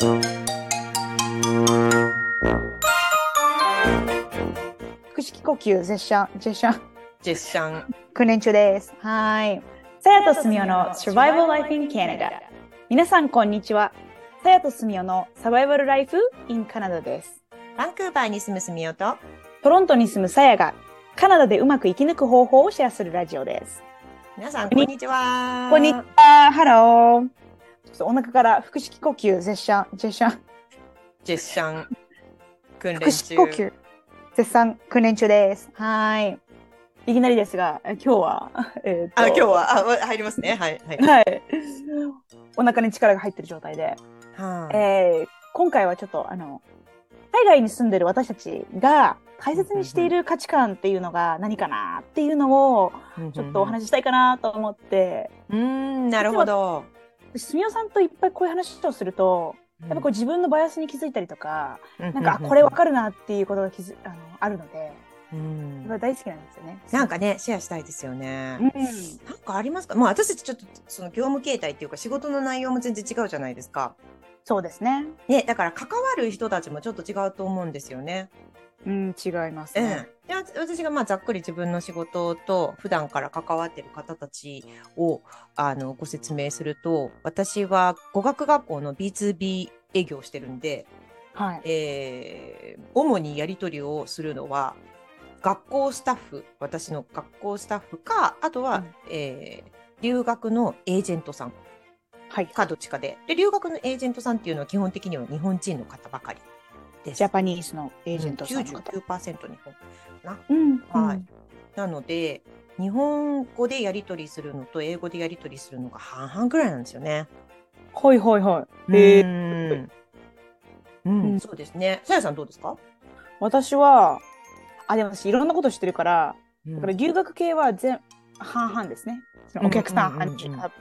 腹式呼吸絶賛絶賛ジェスシャン。訓練中です。はい。さやとすみおの Survival Life in Canada。皆さんこんにちは。さやとすみおのサバイバルライフ in Canada です。バンクーバーに住むすみおと、トロントに住むさやがカナダでうまく生き抜く方法をシェアするラジオです。皆さん、こんにちは。こんにちは。ハロー。ちょっとお腹から腹式呼吸絶賛絶賛ジェスシャン。訓練腹式呼中。吸絶賛訓練中です。はい。いきなりですが、え今日は、えーとあ、今日は、あ、わ入りますね。はい。はい。はい。お腹に力が入ってる状態で、はいえー今回はちょっとあの海外に住んでる私たちが大切にしている価値観っていうのが何かなっていうのをちょっとお話ししたいかなと思って、うーん、なるほど。すみおさんといっぱいこういう話をすると、やっぱこう自分のバイアスに気づいたりとか、うん、なんかあこれわかるなっていうことが気づあのあるので、うん大好きなんですよね。なんかね、シェアしたいですよね。うん、なんかありますか？まあ私たちちょっとその業務形態っていうか仕事の内容も全然違うじゃないですか。そうですね。ね、だから関わる人たちもちょっと違うと思うんですよね。うん、違いますえね。え、でわ私がまあざっくり自分の仕事と普段から関わってる方たちをあのご説明すると私は語学学校の B2B 営業をしてるんで、はい。えー主にやり取りをするのは学校スタッフ私の学校スタッフかあとは、うんえー留学のエージェントさんはい。かどっちかでで留学のエージェントさんっていうのは基本的には日本人の方ばかり。ジャパニーズのエージェントさんの方。99%日本な。うん、はいうんなので、日本語でやり取りするのと英語でやり取りするのが半々ぐらいなんですよね。はいはいはい。うえーん、ううんん、そうですね。さやさんどうですか？私は、あ、でも私いろんなこと知ってるから、うんだから留学系は全半々ですね。お客さんうんうんうんうん半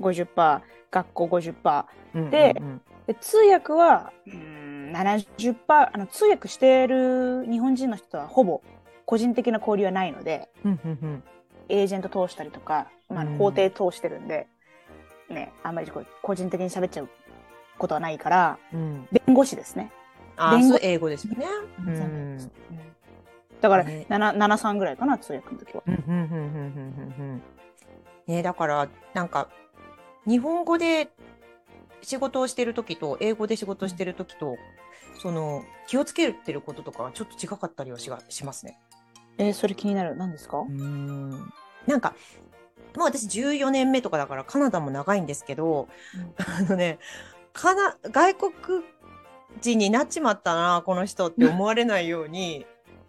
50%、学校50%。うんでうんで通訳は、うん、70%、あの通訳している日本人の人とはほぼ個人的な交流はないので、うんうんうん。エージェント通したりとか、まあ法廷通してるんで、ね、あんまり個人的に喋っちゃうことはないから、うん。弁護士ですね。あ、弁護英語ですよね。だから、ね。7、73ぐらいかな、通訳の時は。うんうんうんうんうんうんねだからなんか日本語で仕事をしてる時と英語で仕事をしてる時とその気をつけてることとかはちょっと違かったりはしがしますね。えーそれ気になる。何ですか、うんなんかもう私14年目とかだからカナダも長いんですけど、あのねカナ外国人になっちまったなこの人って思われないように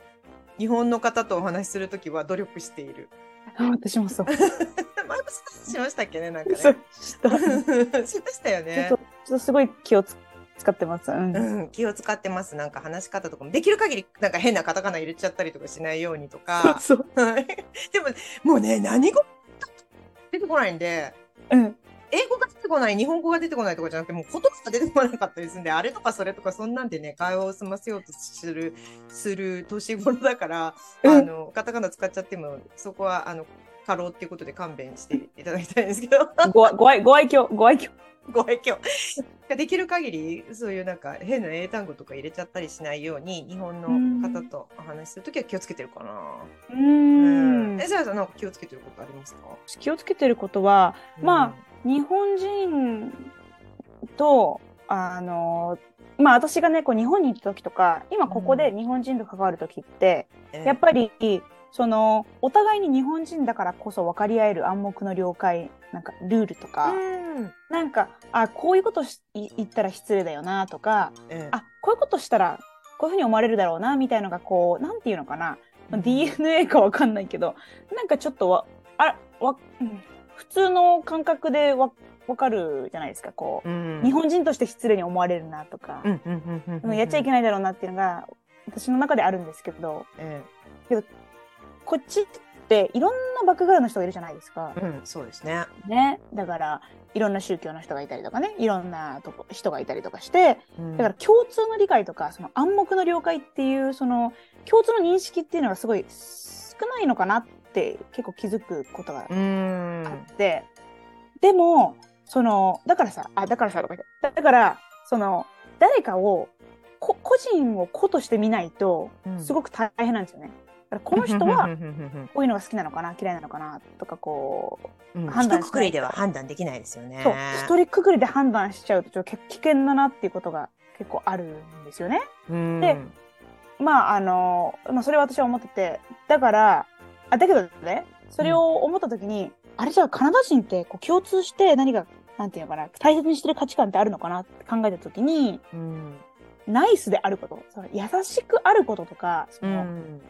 日本の方とお話しするときは努力している。あ私もそう。前もそうしましたっけねなんかね。そう しましたよねと、ちょ。っとすごい気をつ使ってます。うん。うん、気を使ってます。なんか話し方とかもできる限りなんか変なカタカナ入れちゃったりとかしないようにとか。そう。はいでももうね何語出てこないんでうん。英語が出てこない日本語が出てこないとかじゃなくてもう言葉が出てこなかったりするんであれとかそれとかそんなんでね会話を済ませようとするする年頃だから、うんあのカタカナ使っちゃってもそこはあの過労っていうことで勘弁していただきたいんですけど。ごご愛ご愛嬌、ご愛嬌。ご愛嬌。できる限りそういうなんか変な英単語とか入れちゃったりしないように日本の方とお話しするときは気をつけてるかな。うーん。え、さやさんなんか気をつけてることありますか？気をつけてることは、まあ、日本人と、あの、まあ私がね、こう日本に行った時とか、今ここで日本人と関わる時って、うんやっぱり、その、お互いに日本人だからこそ分かり合える暗黙の了解、なんかルールとか、うん。なんか、あ、こういうこと言ったら失礼だよなとか、ええ。あ、こういうことしたら、こういうふうに思われるだろうな、みたいのが、こう、なんていうのかな、まあ DNA かわかんないけど、なんかちょっとわ、あ、わ、うん。普通の感覚でわ、わかるじゃないですか、こう。うん。日本人として失礼に思われるなとか、うんうんうんうんうん。やっちゃいけないだろうなっていうのが、私の中であるんですけど、えこっちっていろんなバックグラウンドの人がいるじゃないですかえ。うん、そうですね。ね。だから、いろんな宗教の人がいたりとかね、いろんなとこ人がいたりとかして、だから共通の理解とか、その暗黙の了解っていう、その共通の認識っていうのがすごい少ないのかなって結構気づくことがあって、でも、その、だからさ、あ、だからさ、とか言ってだから、その、誰かをこ個人を個として見ないとすくごく大変なんですよね。だからこの人ははこういうのが好きなのかな嫌いなのかなとかこう判判断しない。断くくりでは判断できないですよね。そう。一人くくりで判断しちゃうとちょっと危険だなっていうことが結構あるんですよね。うん。でまああの、まあ、それは私は思っててだからあだけどねそれを思った時に、あれじゃあカナダ人ってこう共通して何かなんていうのかな大切にしてる価値観ってあるのかなって考えた時にうん。ナイスであることその優しくあることとかその、うん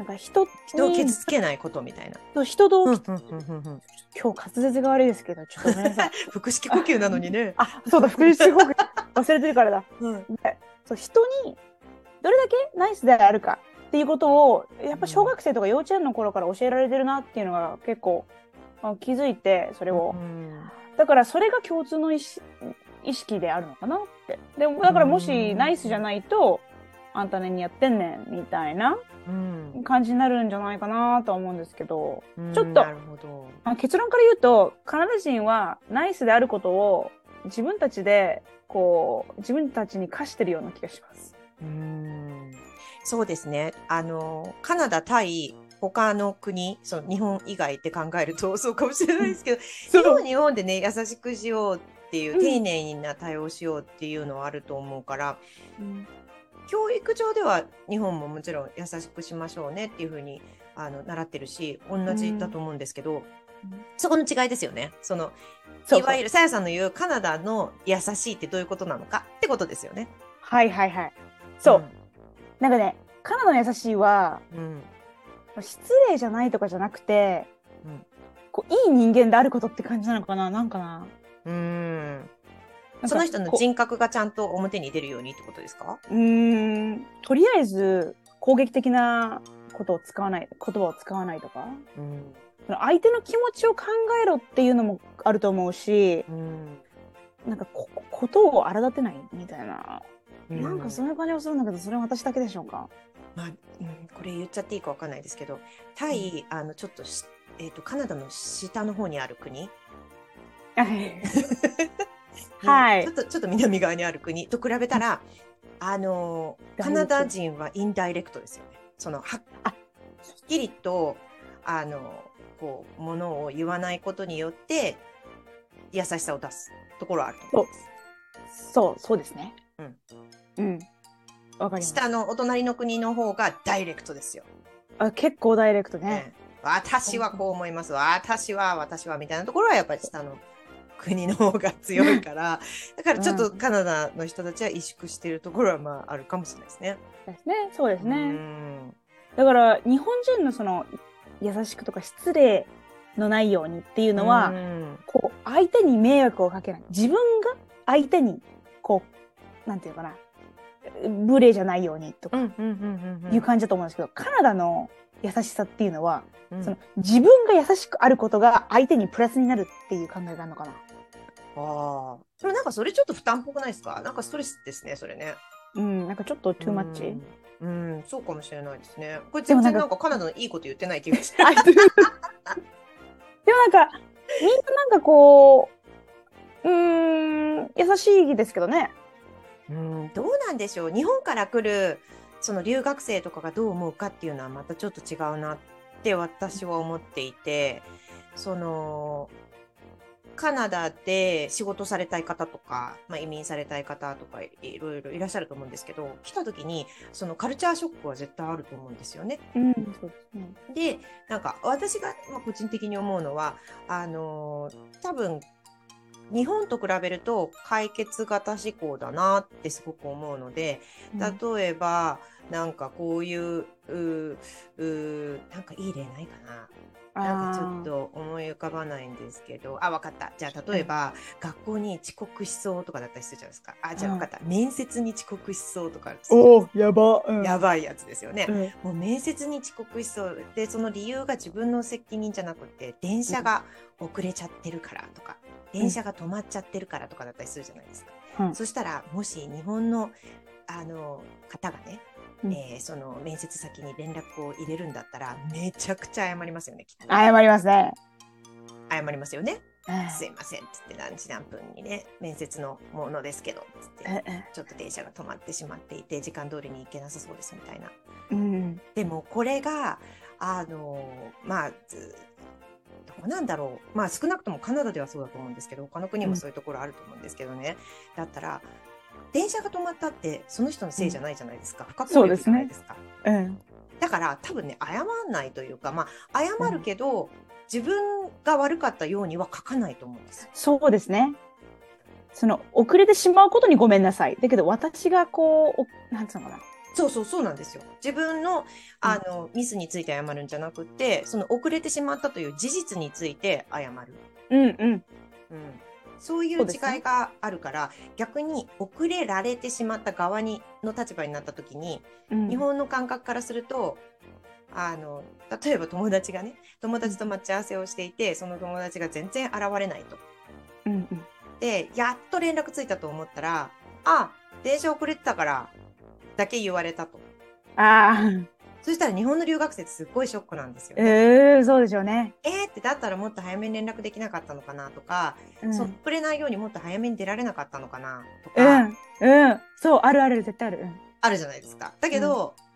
なんか人に人を傷つけないことみたいな。そう人と、うんうんうんうん今日滑舌が悪いですけどちょっとごめんなさい。腹式呼吸なのにね。あそうだ福祉報告忘れてるからだ。うん。でそう人にどれだけナイスであるかっていうことをやっぱ小学生とか幼稚園の頃から教えられてるなっていうのが結構あ気づいてそれを、うん。だからそれが共通の意識意識であるのかなって。でもだからもしうんナイスじゃないとあんた何やってんねんみたいなうん感じになるんじゃないかなとは思うんですけどうんちょっとなるほど。あ結論から言うとカナダ人はナイスであることを自分たちでこう自分たちに課してるような気がします。うんそうですね。あの、カナダ、タイ、他の国、その日本以外って考えると そうかもしれないですけど、日本日本でね、優しくしようっていう、うん丁寧な対応しようっていうのはあると思うから、うん教育上では日本ももちろん優しくしましょうねっていうふうにあの習ってるし、同じだと思うんですけど、そこの違いですよね。その、そういわゆるさやさんの言うカナダの優しいってどういうことなのかってことですよね。はいはいはい。そう、なんかねカナダの優しいはうん。うん。失礼じゃないとかじゃなくて、うんこういい人間であることって感じなのかな？なんかな？うん。その人のこ人格がちゃんと表に出るようにってことですか？ううーんとりあえず攻撃的なことを使わない言葉を使わないとかうん。その相手の気持ちを考えろっていうのもあると思うしうん。なんかこことを荒立てないみたいな、うんなんかそういう感じがするんだけどそれは私だけでしょうか？まあ、うん、これ言っちゃっていいかわかんないですけど、タイ、あの、ちょっとし、えっ、と、カナダの下の方にある国？はいはいちょっと、ちょっと南側にある国と比べたら、あの、カナダ人はインダイレクトですよね。その、はっきりと、あの、こう、ものを言わないことによって、優しさを出すところはあると思います。そうそうですね。うん。うん。わかります。下のお隣の国の方がダイレクトですよ。あ結構ダイレクトね。ね、私はこう思います。私は、私は、みたいなところはやっぱり下の国の方が強いから、だからちょっとカナダの人たちは萎縮しているところはまああるかもしれないですね。ですね。そうですうね。んだから日本人のその優しくとか失礼のないようにっていうのは、うんこう相手に迷惑をかけない。自分が相手にこうなんていうかな無礼じゃないようにとかいう感じだと思うんですけど、カナダの優しさっていうのは、うんその自分が優しくあることが相手にプラスになるっていう考えがあるのかな。ああ。それなんかそれちょっと負担っぽくないですか？なんかストレスですね、それね。うん、なんかちょっとトゥーマッチ。うんうん、そうかもしれないですね。これでもなんか全然なんかカナダのいいこと言ってない気がして。あでもなんかみんななんかこううーん優しいですけどね。うん、どうなんでしょう。日本から来るその留学生とかがどう思うかっていうのはまたちょっと違うなって私は思っていて、そのカナダで仕事されたい方とか、まあ、移民されたい方とかいろいろいらっしゃると思うんですけど、来た時にそのカルチャーショックは絶対あると思うんですよね。うん、そうですね。で、なんか私が、まあ、個人的に思うのは、あのー多分、日本と比べると解決型思考だなってすごく思うので、例えば、なんかこういう、うーうーなんかいい例ないかな。なんかちょっと思い浮かばないんですけど、あ、わかった。じゃあ、例えば、学校に遅刻しそうとかだったりするじゃないですか。あ、じゃあわかった。面接に遅刻しそうとか、おおやば。うんやばいやつですよね。うんもう面接に遅刻しそうでその理由が自分の責任じゃなくて電車が遅れちゃってるからとか、電車が止まっちゃってるからとかだったりするじゃないですか、うんそしたらもし日本のあの方がね、うん。えーその面接先に連絡を入れるんだったらめちゃくちゃ謝りますよねきっと謝りますね。謝りますよね。すいませんっつって何時何分にね面接のものですけどっつってちょっと電車が止まってしまっていて時間通りに行けなさそうですみたいな。うん、でもこれがあのまあどこなんだろう。まあ少なくともカナダではそうだと思うんですけど他の国もそういうところあると思うんですけどね、だったら電車が止まったってその人のせいじゃないじゃないですか、不覚じゃないですか。うん、だから多分ね謝んないというかまあ謝るけど、自分が悪かったようには書かないと思うんです。そうですね。その遅れてしまうことにごめんなさい。だけど私がこう、なんつうのかな。そうそうそうなんですよ。自分のあの、うん、ミスについて謝るんじゃなくて、その遅れてしまったという事実について謝る。うんうん。うん。そういう違いがあるから、ね、逆に遅れられてしまった側にの立場になった時に、うん、日本の感覚からするとあの例えば友達がね友達と待ち合わせをしていてその友達が全然現れないと。うんうん、でやっと連絡ついたと思ったら「あ電車遅れてたから」だけ言われたと。あそしたら日本の留学生ってすっごいショックなんですよ、ね。えー、そうでしょうね。えー、ってだったらもっと早めに連絡できなかったのかなとか、うん、そっくれないようにもっと早めに出られなかったのかなとか。うん、うん、そうあるある絶対ある。あるじゃないですか。だけど、うん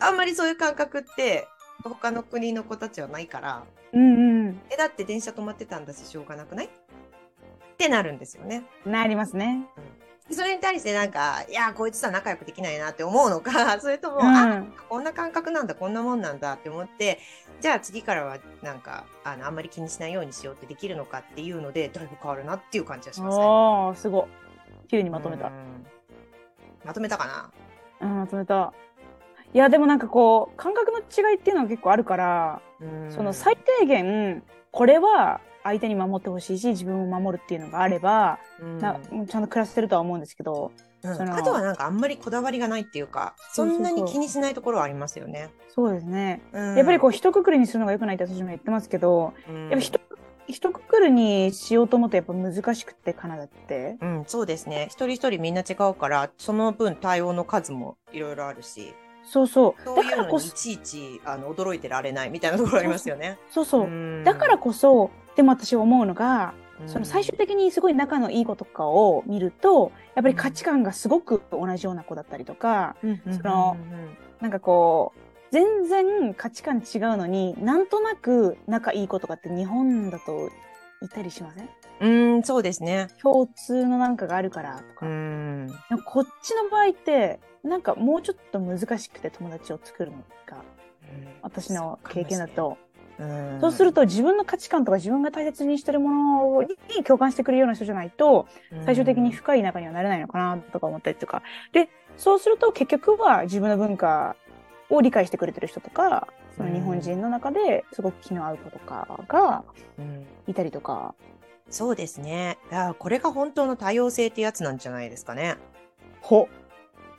あんまりそういう感覚って他の国の子たちはないから、うんうん、えだって電車止まってたんだししょうがなくない？ってなるんですよね。なりますね。うん、それに対してなんかいやこいつとは仲良くできないなって思うのか それとも、うん、あこんな感覚なんだこんなもんなんだって思ってじゃあ次からはなんかあのあんまり気にしないようにしようってできるのかっていうのでだいぶ変わるなっていう感じがしますね。ああすごい。急にまとめた。まとめたかな？うん、まとめた。いやでもなんかこう感覚の違いっていうのは結構あるからその最低限これは相手に守ってほしいし自分を守るっていうのがあれば、なちゃんと暮らせてるとは思うんですけど、うん、あとはなんかあんまりこだわりがないっていうかそんなに気にしないところはありますよね。そうですね、うん、やっぱりこう一括りにするのがよくないって私も言ってますけど、うん、やっぱ一一括りにしようと思うとやっぱ難しくてカナダって。うん、そうですね。一人一人みんな違うからその分対応の数もいろいろあるし。そうそう。だからこそいちいちあの驚いてられないみたいなところありますよね。そうそう。だからこそ、でも私思うのが、その最終的にすごい仲のいい子とかを見ると、やっぱり価値観がすごく同じような子だったりとか、その、なんかこう、全然価値観違うのに、なんとなく仲いい子とかって日本だといたりしません？うん、そうですね。共通のなんかがあるからとか。うん。こっちの場合って、なんかもうちょっと難しくて友達を作るのが、私の経験だと。うそうすると自分の価値観とか自分が大切にしてるものに共感してくれるような人じゃないと、最終的に深い仲にはなれないのかなとか思ったりとか。で、そうすると結局は自分の文化を理解してくれてる人とか、その日本人の中ですごく気の合う子とかがいたりとか。そうですね。これが本当の多様性ってやつなんじゃないですかね。ほ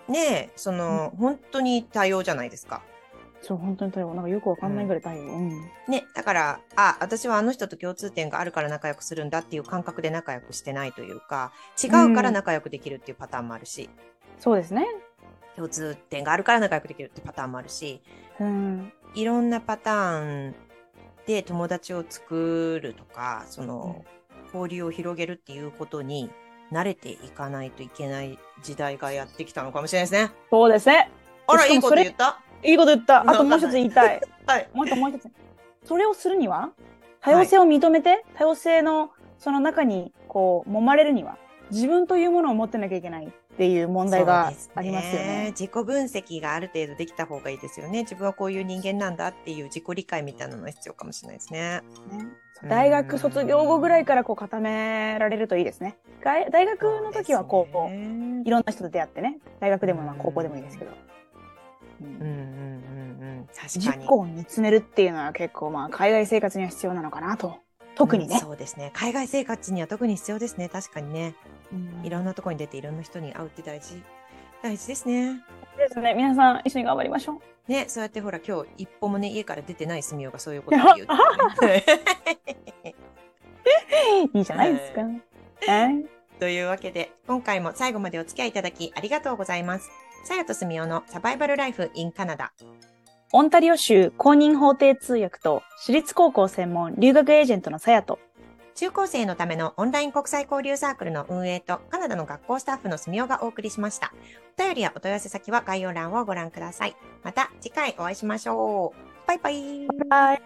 ねその、うん、本当に多様じゃないですか。そう、本当に多様。なんかよくわかんないぐらい多様。うん。ね、だから、あ、私はあの人と共通点があるから仲良くするんだっていう感覚で仲良くしてないというか、違うから仲良くできるっていうパターンもあるし。うん、そうですね。共通点があるから仲良くできるってパターンもあるし、うん、いろんなパターンで友達を作るとか、その、交流を広げるっていうことに慣れていかないといけない時代がやってきたのかもしれないですね。そうですね。あら、いいこと言ったいいこと言った。あともう一つ言いたい。はい。もう一つ、もう一つ。それをするには、多様性を認めて、はい、多様性のその中に、こう、揉まれるには、自分というものを持ってなきゃいけないっていう問題がありますよね。ね自己分析がある程度できた方がいいですよね。自分はこういう人間なんだっていう自己理解みたいなのが必要かもしれないですね。ね大学卒業後ぐらいからこう固められるといいですね。大学の時はこう、ね、いろんな人と出会ってね。大学でもまあ高校でもいいですけど。うんうんうんうん。確かに。自己を見つめるっていうのは結構まあ海外生活には必要なのかなと。特にね、うん、そうですね。海外生活には特に必要ですね。確かにね。いろんなところに出ていろんな人に会うって大事。大事ですね。ですね。皆さん一緒に頑張りましょう。ね、そうやってほら今日一歩もね家から出てない住みよがそういうことを言う、ね。いいじゃないですか。はい。というわけで今回も最後までお付き合いいただきありがとうございます。さやとすみおのサバイバルライフインカナダ。オンタリオ州公認法廷通訳と私立高校専門留学エージェントのさやと中高生のためのオンライン国際交流サークルの運営とカナダの学校スタッフの住みおがお送りしました。お便りやお問い合わせ先は概要欄をご覧ください。また次回お会いしましょう。バイバイ。バイ。